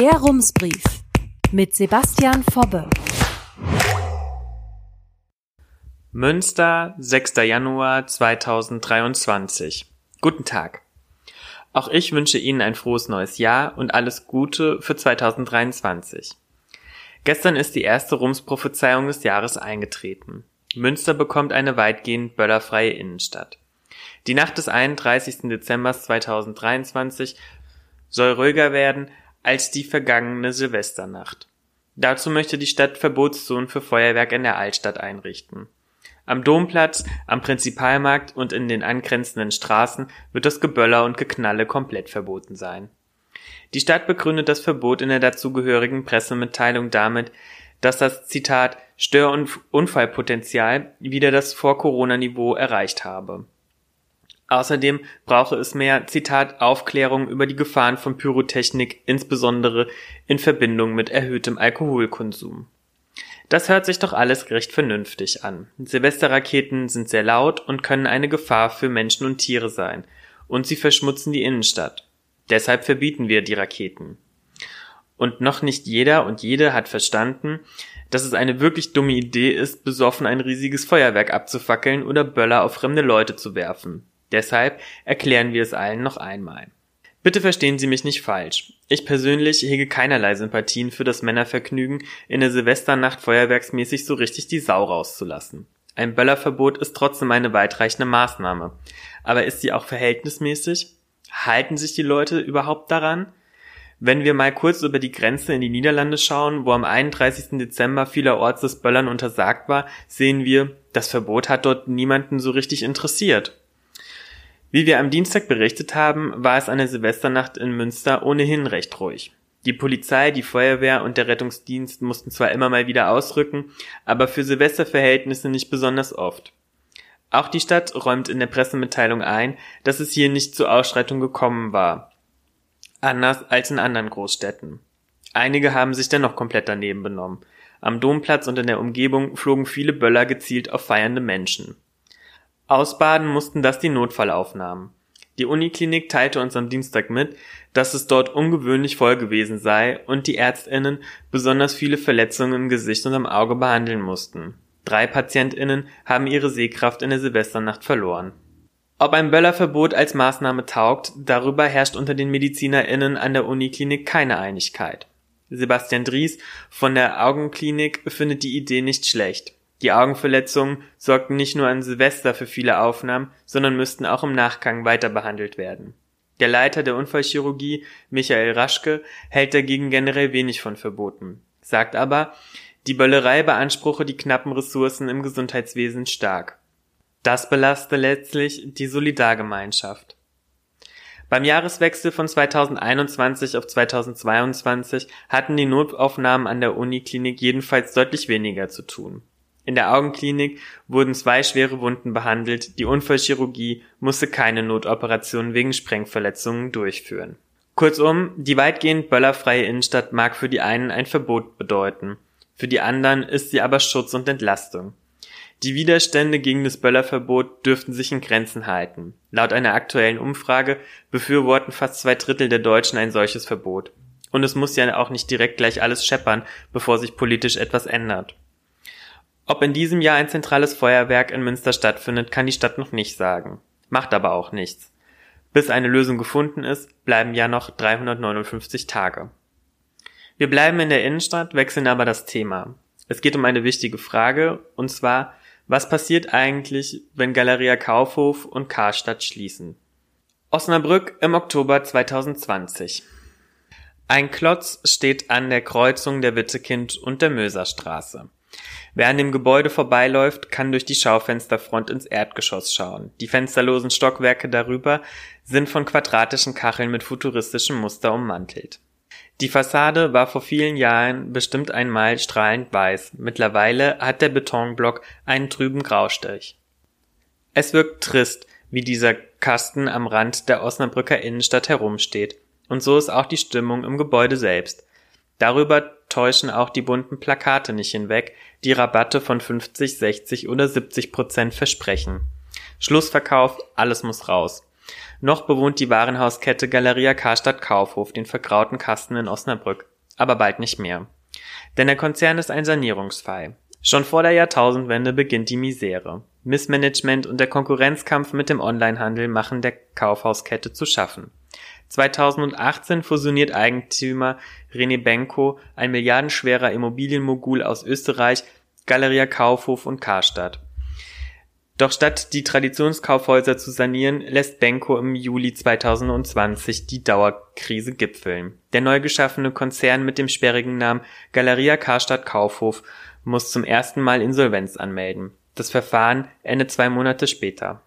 Der Rumsbrief mit Sebastian Fobbe. Münster, 6. Januar 2023. Guten Tag. Auch ich wünsche Ihnen ein frohes neues Jahr und alles Gute für 2023. Gestern ist die erste Rumsprophezeiung des Jahres eingetreten. Münster bekommt eine weitgehend böllerfreie Innenstadt. Die Nacht des 31. Dezember 2023 soll ruhiger werden als die vergangene Silvesternacht. Dazu möchte die Stadt Verbotszonen für Feuerwerk in der Altstadt einrichten. Am Domplatz, am Prinzipalmarkt und in den angrenzenden Straßen wird das Geböller und Geknalle komplett verboten sein. Die Stadt begründet das Verbot in der dazugehörigen Pressemitteilung damit, dass das Zitat Stör- und Unfallpotenzial wieder das Vor-Corona-Niveau erreicht habe. Außerdem brauche es mehr, Zitat, Aufklärung über die Gefahren von Pyrotechnik, insbesondere in Verbindung mit erhöhtem Alkoholkonsum. Das hört sich doch alles recht vernünftig an. Silvesterraketen sind sehr laut und können eine Gefahr für Menschen und Tiere sein. Und sie verschmutzen die Innenstadt. Deshalb verbieten wir die Raketen. Und noch nicht jeder und jede hat verstanden, dass es eine wirklich dumme Idee ist, besoffen ein riesiges Feuerwerk abzufackeln oder Böller auf fremde Leute zu werfen. Deshalb erklären wir es allen noch einmal. Bitte verstehen Sie mich nicht falsch. Ich persönlich hege keinerlei Sympathien für das Männervergnügen, in der Silvesternacht feuerwerksmäßig so richtig die Sau rauszulassen. Ein Böllerverbot ist trotzdem eine weitreichende Maßnahme. Aber ist sie auch verhältnismäßig? Halten sich die Leute überhaupt daran? Wenn wir mal kurz über die Grenze in die Niederlande schauen, wo am 31. Dezember vielerorts das Böllern untersagt war, sehen wir, das Verbot hat dort niemanden so richtig interessiert. Wie wir am Dienstag berichtet haben, war es an der Silvesternacht in Münster ohnehin recht ruhig. Die Polizei, die Feuerwehr und der Rettungsdienst mussten zwar immer mal wieder ausrücken, aber für Silvesterverhältnisse nicht besonders oft. Auch die Stadt räumt in der Pressemitteilung ein, dass es hier nicht zu Ausschreitungen gekommen war. Anders als in anderen Großstädten. Einige haben sich dennoch komplett daneben benommen. Am Domplatz und in der Umgebung flogen viele Böller gezielt auf feiernde Menschen. Ausbaden mussten das die Notfallaufnahmen. Die Uniklinik teilte uns am Dienstag mit, dass es dort ungewöhnlich voll gewesen sei und die Ärztinnen besonders viele Verletzungen im Gesicht und am Auge behandeln mussten. Drei Patientinnen haben ihre Sehkraft in der Silvesternacht verloren. Ob ein Böllerverbot als Maßnahme taugt, darüber herrscht unter den MedizinerInnen an der Uniklinik keine Einigkeit. Sebastian Dries von der Augenklinik findet die Idee nicht schlecht. Die Augenverletzungen sorgten nicht nur an Silvester für viele Aufnahmen, sondern müssten auch im Nachgang weiter behandelt werden. Der Leiter der Unfallchirurgie, Michael Raschke, hält dagegen generell wenig von Verboten, sagt aber, die Böllerei beanspruche die knappen Ressourcen im Gesundheitswesen stark. Das belaste letztlich die Solidargemeinschaft. Beim Jahreswechsel von 2021 auf 2022 hatten die Notaufnahmen an der Uniklinik jedenfalls deutlich weniger zu tun. In der Augenklinik wurden zwei schwere Wunden behandelt, die Unfallchirurgie musste keine Notoperation wegen Sprengverletzungen durchführen. Kurzum, die weitgehend böllerfreie Innenstadt mag für die einen ein Verbot bedeuten, für die anderen ist sie aber Schutz und Entlastung. Die Widerstände gegen das Böllerverbot dürften sich in Grenzen halten. Laut einer aktuellen Umfrage befürworten fast zwei Drittel der Deutschen ein solches Verbot. Und es muss ja auch nicht direkt gleich alles scheppern, bevor sich politisch etwas ändert. Ob in diesem Jahr ein zentrales Feuerwerk in Münster stattfindet, kann die Stadt noch nicht sagen. Macht aber auch nichts. Bis eine Lösung gefunden ist, bleiben ja noch 359 Tage. Wir bleiben in der Innenstadt, wechseln aber das Thema. Es geht um eine wichtige Frage, und zwar, was passiert eigentlich, wenn Galeria Kaufhof und Karstadt schließen? Osnabrück im Oktober 2020. Ein Klotz steht an der Kreuzung der Wittekind und der Möserstraße. Wer an dem Gebäude vorbeiläuft, kann durch die Schaufensterfront ins Erdgeschoss schauen. Die fensterlosen Stockwerke darüber sind von quadratischen Kacheln mit futuristischem Muster ummantelt. Die Fassade war vor vielen Jahren bestimmt einmal strahlend weiß. Mittlerweile hat der Betonblock einen trüben Graustich. Es wirkt trist, wie dieser Kasten am Rand der Osnabrücker Innenstadt herumsteht. Und so ist auch die Stimmung im Gebäude selbst. Darüber täuschen auch die bunten Plakate nicht hinweg, die Rabatte von 50, 60 oder 70 Prozent versprechen. Schlussverkauf, alles muss raus. Noch bewohnt die Warenhauskette Galeria Karstadt Kaufhof den vergrauten Kasten in Osnabrück, aber bald nicht mehr. Denn der Konzern ist ein Sanierungsfall. Schon vor der Jahrtausendwende beginnt die Misere. Missmanagement und der Konkurrenzkampf mit dem Onlinehandel machen der Kaufhauskette zu schaffen. 2018 fusioniert Eigentümer René Benko, ein milliardenschwerer Immobilienmogul aus Österreich, Galeria Kaufhof und Karstadt. Doch statt die Traditionskaufhäuser zu sanieren, lässt Benko im Juli 2020 die Dauerkrise gipfeln. Der neu geschaffene Konzern mit dem sperrigen Namen Galeria Karstadt Kaufhof muss zum ersten Mal Insolvenz anmelden. Das Verfahren endet zwei Monate später.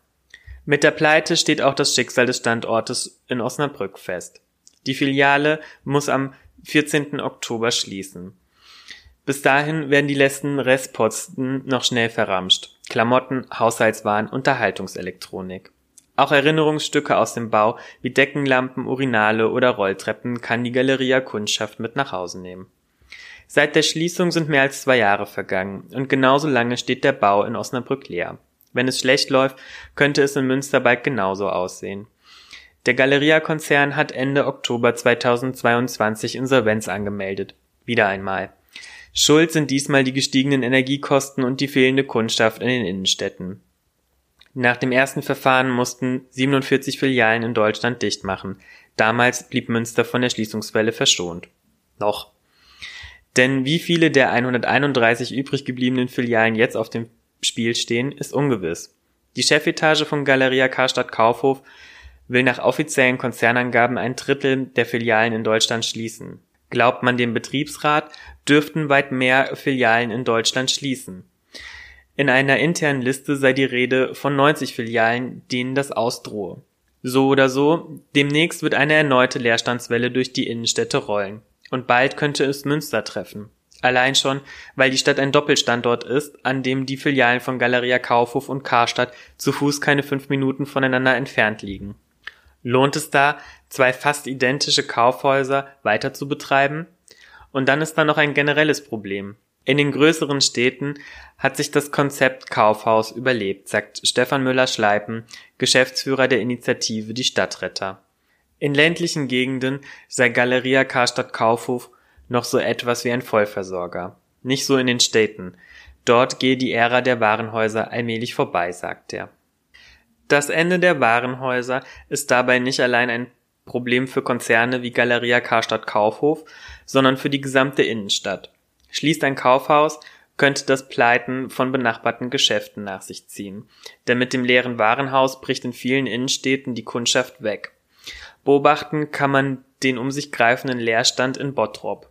Mit der Pleite steht auch das Schicksal des Standortes in Osnabrück fest. Die Filiale muss am 14. Oktober schließen. Bis dahin werden die letzten Restposten noch schnell verramscht. Klamotten, Haushaltswaren, Unterhaltungselektronik. Auch Erinnerungsstücke aus dem Bau wie Deckenlampen, Urinale oder Rolltreppen kann die Galeria Kundschaft mit nach Hause nehmen. Seit der Schließung sind mehr als zwei Jahre vergangen und genauso lange steht der Bau in Osnabrück leer. Wenn es schlecht läuft, könnte es in Münster bald genauso aussehen. Der Galeria-Konzern hat Ende Oktober 2022 Insolvenz angemeldet. Wieder einmal. Schuld sind diesmal die gestiegenen Energiekosten und die fehlende Kundschaft in den Innenstädten. Nach dem ersten Verfahren mussten 47 Filialen in Deutschland dicht machen. Damals blieb Münster von der Schließungswelle verschont. Noch. Denn wie viele der 131 übrig gebliebenen Filialen jetzt auf dem Spiel stehen, ist ungewiss. Die Chefetage von Galeria Karstadt Kaufhof will nach offiziellen Konzernangaben ein Drittel der Filialen in Deutschland schließen. Glaubt man dem Betriebsrat, dürften weit mehr Filialen in Deutschland schließen. In einer internen Liste sei die Rede von 90 Filialen, denen das ausdrohe. So oder so, demnächst wird eine erneute Leerstandswelle durch die Innenstädte rollen. Und bald könnte es Münster treffen. Allein schon, weil die Stadt ein Doppelstandort ist, an dem die Filialen von Galeria Kaufhof und Karstadt zu Fuß keine fünf Minuten voneinander entfernt liegen. Lohnt es da, zwei fast identische Kaufhäuser weiter zu betreiben? Und dann ist da noch ein generelles Problem. In den größeren Städten hat sich das Konzept Kaufhaus überlebt, sagt Stefan Müller-Schleipen, Geschäftsführer der Initiative Die Stadtretter. In ländlichen Gegenden sei Galeria Karstadt Kaufhof noch so etwas wie ein Vollversorger. Nicht so in den Städten. Dort gehe die Ära der Warenhäuser allmählich vorbei, sagt er. Das Ende der Warenhäuser ist dabei nicht allein ein Problem für Konzerne wie Galeria Karstadt Kaufhof, sondern für die gesamte Innenstadt. Schließt ein Kaufhaus, könnte das Pleiten von benachbarten Geschäften nach sich ziehen. Denn mit dem leeren Warenhaus bricht in vielen Innenstädten die Kundschaft weg. Beobachten kann man den um sich greifenden Leerstand in Bottrop.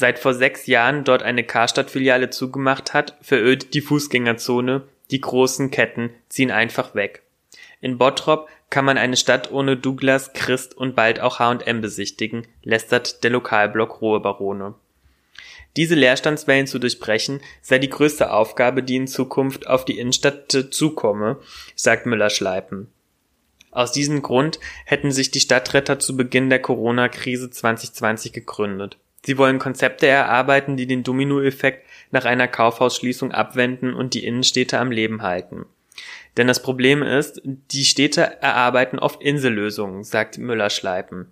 Seit vor sechs Jahren dort eine Karstadt-Filiale zugemacht hat, verödet die Fußgängerzone, die großen Ketten ziehen einfach weg. In Bottrop kann man eine Stadt ohne Douglas, Christ und bald auch H&M besichtigen, lästert der Lokalblock Ruhe Barone. Diese Leerstandswellen zu durchbrechen, sei die größte Aufgabe, die in Zukunft auf die Innenstadt zukomme, sagt Müller-Schleipen. Aus diesem Grund hätten sich die Stadtretter zu Beginn der Corona-Krise 2020 gegründet. Sie wollen Konzepte erarbeiten, die den Dominoeffekt nach einer Kaufhausschließung abwenden und die Innenstädte am Leben halten. Denn das Problem ist, die Städte erarbeiten oft Insellösungen, sagt Müller-Schleipen.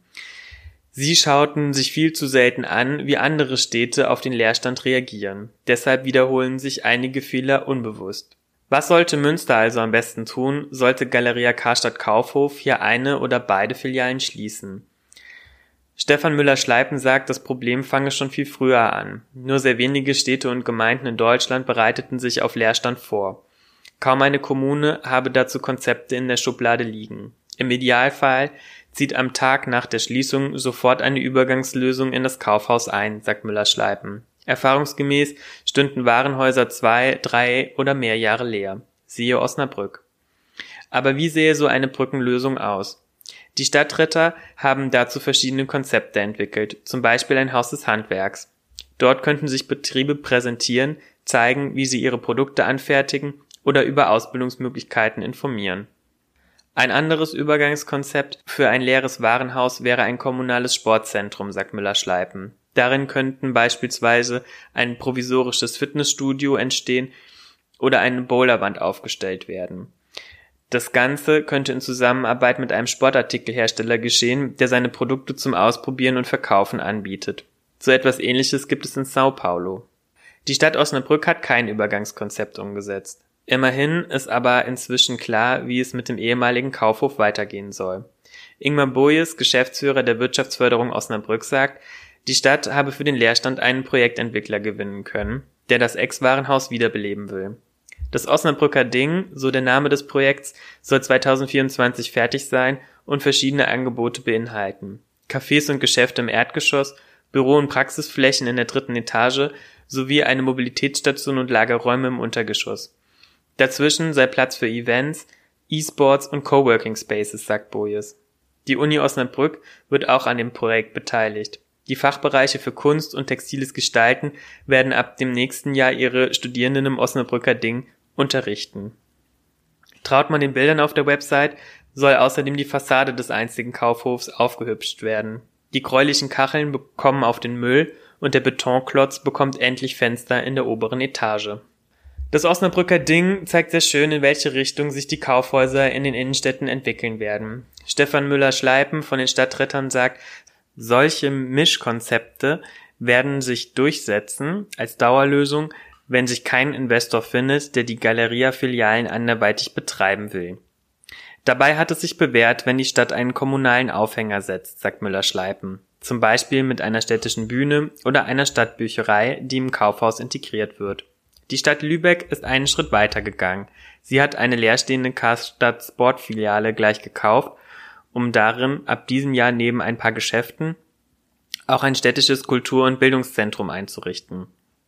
Sie schauten sich viel zu selten an, wie andere Städte auf den Leerstand reagieren. Deshalb wiederholen sich einige Fehler unbewusst. Was sollte Münster also am besten tun, sollte Galeria Karstadt Kaufhof hier eine oder beide Filialen schließen? Stefan Müller-Schleipen sagt, das Problem fange schon viel früher an. Nur sehr wenige Städte und Gemeinden in Deutschland bereiteten sich auf Leerstand vor. Kaum eine Kommune habe dazu Konzepte in der Schublade liegen. Im Idealfall zieht am Tag nach der Schließung sofort eine Übergangslösung in das Kaufhaus ein, sagt Müller-Schleipen. Erfahrungsgemäß stünden Warenhäuser zwei, drei oder mehr Jahre leer. Siehe Osnabrück. Aber wie sähe so eine Brückenlösung aus? Die Stadtretter haben dazu verschiedene Konzepte entwickelt, zum Beispiel ein Haus des Handwerks. Dort könnten sich Betriebe präsentieren, zeigen, wie sie ihre Produkte anfertigen oder über Ausbildungsmöglichkeiten informieren. Ein anderes Übergangskonzept für ein leeres Warenhaus wäre ein kommunales Sportzentrum, sagt Müller-Schleipen. Darin könnten beispielsweise ein provisorisches Fitnessstudio entstehen oder eine Bowlerwand aufgestellt werden. Das Ganze könnte in Zusammenarbeit mit einem Sportartikelhersteller geschehen, der seine Produkte zum Ausprobieren und Verkaufen anbietet. So etwas ähnliches gibt es in Sao Paulo. Die Stadt Osnabrück hat kein Übergangskonzept umgesetzt. Immerhin ist aber inzwischen klar, wie es mit dem ehemaligen Kaufhof weitergehen soll. Ingmar Bojes, Geschäftsführer der Wirtschaftsförderung Osnabrück, sagt, die Stadt habe für den Leerstand einen Projektentwickler gewinnen können, der das Ex-Warenhaus wiederbeleben will. Das Osnabrücker Ding, so der Name des Projekts, soll 2024 fertig sein und verschiedene Angebote beinhalten. Cafés und Geschäfte im Erdgeschoss, Büro- und Praxisflächen in der dritten Etage sowie eine Mobilitätsstation und Lagerräume im Untergeschoss. Dazwischen sei Platz für Events, E-Sports und Coworking Spaces, sagt Bojes. Die Uni Osnabrück wird auch an dem Projekt beteiligt. Die Fachbereiche für Kunst und textiles Gestalten werden ab dem nächsten Jahr ihre Studierenden im Osnabrücker Ding unterrichten. Traut man den Bildern auf der Website, soll außerdem die Fassade des einzigen Kaufhofs aufgehübscht werden. Die gräulichen Kacheln bekommen auf den Müll und der Betonklotz bekommt endlich Fenster in der oberen Etage. Das Osnabrücker Ding zeigt sehr schön, in welche Richtung sich die Kaufhäuser in den Innenstädten entwickeln werden. Stefan Müller-Schleipen von den Stadtrettern sagt, solche Mischkonzepte werden sich durchsetzen als Dauerlösung, wenn sich kein Investor findet, der die Galeria-Filialen anderweitig betreiben will. Dabei hat es sich bewährt, wenn die Stadt einen kommunalen Aufhänger setzt, sagt Müller-Schleipen. Zum Beispiel mit einer städtischen Bühne oder einer Stadtbücherei, die im Kaufhaus integriert wird. Die Stadt Lübeck ist einen Schritt weiter gegangen. Sie hat eine leerstehende Karstadt Sportfiliale gleich gekauft, um darin ab diesem Jahr neben ein paar Geschäften auch ein städtisches Kultur- und Bildungszentrum einzurichten.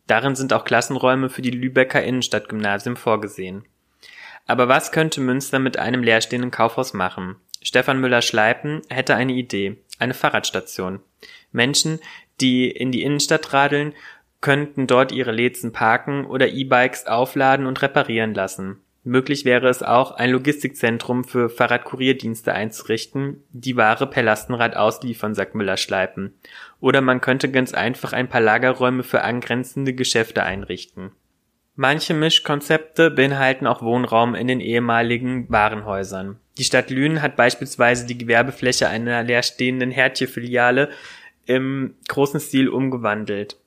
Darin sind auch Klassenräume für die Lübecker Innenstadtgymnasium vorgesehen. Aber was könnte Münster mit einem leerstehenden Kaufhaus machen? Stefan Müller-Schleipen hätte eine Idee, eine Fahrradstation. Menschen, die in die Innenstadt radeln, könnten dort ihre Lädzen parken oder E-Bikes aufladen und reparieren lassen. Möglich wäre es auch, ein Logistikzentrum für Fahrradkurierdienste einzurichten, die Ware per Lastenrad ausliefern, sagt Müller-Schleipen. Oder man könnte ganz einfach ein paar Lagerräume für angrenzende Geschäfte einrichten. Manche Mischkonzepte beinhalten auch Wohnraum in den ehemaligen Warenhäusern. Die Stadt Lünen hat beispielsweise die Gewerbefläche einer leerstehenden Hertje-Filiale im großen Stil umgewandelt.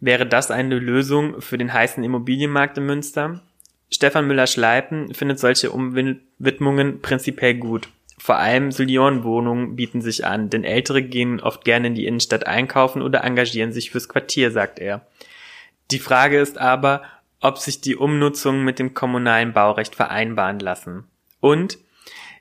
Wäre das eine Lösung für den heißen Immobilienmarkt in Münster? Stefan Müller-Schleipen findet solche Umwidmungen prinzipiell gut. Vor allem Seniorenwohnungen bieten sich an, denn Ältere gehen oft gerne in die Innenstadt einkaufen oder engagieren sich fürs Quartier, sagt er. Die Frage ist aber, ob sich die Umnutzungen mit dem kommunalen Baurecht vereinbaren lassen. Und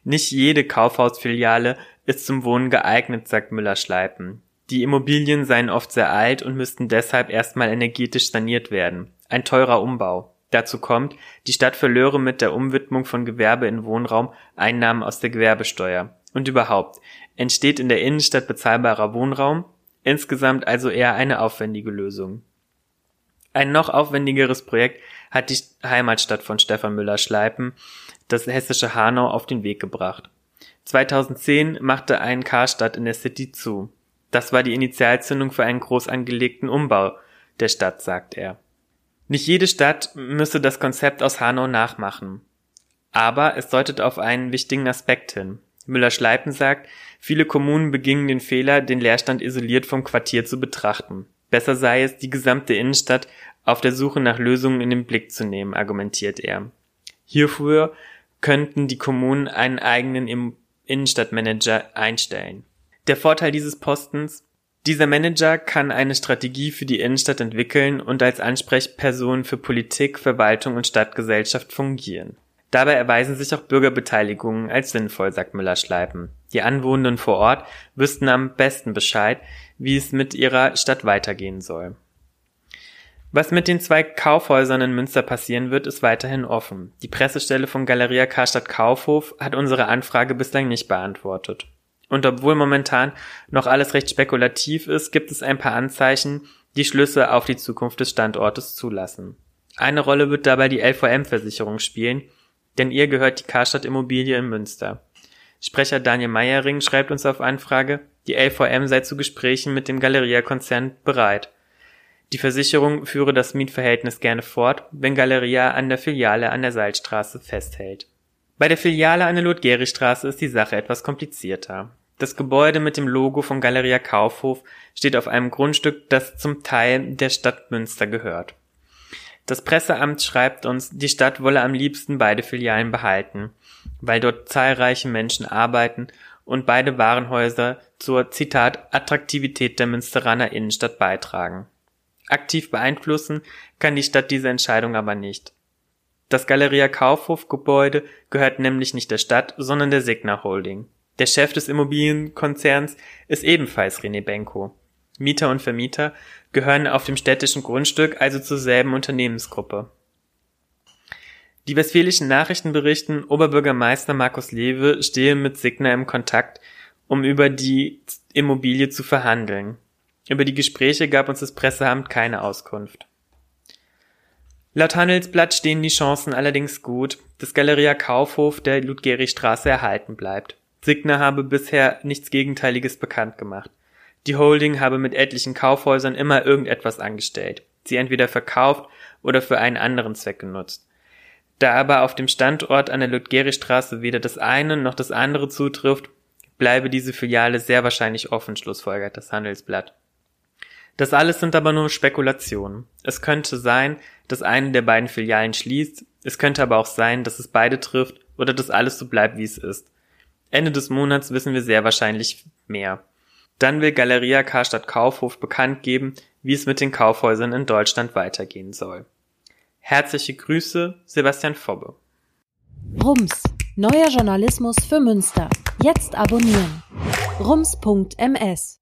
nicht jede Kaufhausfiliale ist zum Wohnen geeignet, sagt Müller-Schleipen. Die Immobilien seien oft sehr alt und müssten deshalb erstmal energetisch saniert werden. Ein teurer Umbau. Dazu kommt, die Stadt verlöre mit der Umwidmung von Gewerbe in Wohnraum Einnahmen aus der Gewerbesteuer. Und überhaupt, entsteht in der Innenstadt bezahlbarer Wohnraum, insgesamt also eher eine aufwendige Lösung. Ein noch aufwendigeres Projekt hat die Heimatstadt von Stefan Müller-Schleipen, das hessische Hanau, auf den Weg gebracht. 2010 machte ein Karstadt in der City zu. Das war die Initialzündung für einen groß angelegten Umbau der Stadt, sagt er. Nicht jede Stadt müsse das Konzept aus Hanau nachmachen. Aber es deutet auf einen wichtigen Aspekt hin. Müller-Schleipen sagt, viele Kommunen begingen den Fehler, den Leerstand isoliert vom Quartier zu betrachten. Besser sei es, die gesamte Innenstadt auf der Suche nach Lösungen in den Blick zu nehmen, argumentiert er. Hierfür könnten die Kommunen einen eigenen Innenstadtmanager einstellen. Der Vorteil dieses Postens, dieser Manager kann eine Strategie für die Innenstadt entwickeln und als Ansprechperson für Politik, Verwaltung und Stadtgesellschaft fungieren. Dabei erweisen sich auch Bürgerbeteiligungen als sinnvoll, sagt Müller-Schleipen. Die Anwohnenden vor Ort wüssten am besten Bescheid, wie es mit ihrer Stadt weitergehen soll. Was mit den zwei Kaufhäusern in Münster passieren wird, ist weiterhin offen. Die Pressestelle von Galeria Karstadt Kaufhof hat unsere Anfrage bislang nicht beantwortet. Und obwohl momentan noch alles recht spekulativ ist, gibt es ein paar Anzeichen, die Schlüsse auf die Zukunft des Standortes zulassen. Eine Rolle wird dabei die LVM-Versicherung spielen, denn ihr gehört die Karstadt Immobilie in Münster. Sprecher Daniel Meyering schreibt uns auf Anfrage, die LVM sei zu Gesprächen mit dem Galeria-Konzern bereit. Die Versicherung führe das Mietverhältnis gerne fort, wenn Galeria an der Filiale an der Salzstraße festhält. Bei der Filiale an der Ludgeri-Straße ist die Sache etwas komplizierter. Das Gebäude mit dem Logo von Galeria Kaufhof steht auf einem Grundstück, das zum Teil der Stadt Münster gehört. Das Presseamt schreibt uns, die Stadt wolle am liebsten beide Filialen behalten, weil dort zahlreiche Menschen arbeiten und beide Warenhäuser zur Zitat Attraktivität der Münsteraner Innenstadt beitragen. Aktiv beeinflussen kann die Stadt diese Entscheidung aber nicht. Das Galeria Kaufhof Gebäude gehört nämlich nicht der Stadt, sondern der Signa Holding. Der Chef des Immobilienkonzerns ist ebenfalls René Benko. Mieter und Vermieter gehören auf dem städtischen Grundstück also zur selben Unternehmensgruppe. Die westfälischen Nachrichten berichten, Oberbürgermeister Markus Lewe stehe mit Signa im Kontakt, um über die Immobilie zu verhandeln. Über die Gespräche gab uns das Presseamt keine Auskunft. Laut Handelsblatt stehen die Chancen allerdings gut, dass Galeria Kaufhof der Ludgeri-Straße erhalten bleibt. Signa habe bisher nichts Gegenteiliges bekannt gemacht. Die Holding habe mit etlichen Kaufhäusern immer irgendetwas angestellt, sie entweder verkauft oder für einen anderen Zweck genutzt. Da aber auf dem Standort an der Ludgeri-Straße weder das eine noch das andere zutrifft, bleibe diese Filiale sehr wahrscheinlich offen, schlussfolgert das Handelsblatt. Das alles sind aber nur Spekulationen. Es könnte sein, dass eine der beiden Filialen schließt, es könnte aber auch sein, dass es beide trifft oder dass alles so bleibt, wie es ist. Ende des Monats wissen wir sehr wahrscheinlich mehr. Dann will Galeria Karstadt Kaufhof bekannt geben, wie es mit den Kaufhäusern in Deutschland weitergehen soll. Herzliche Grüße, Sebastian Fobbe. Rums, neuer Journalismus für Münster. Jetzt abonnieren. rums.ms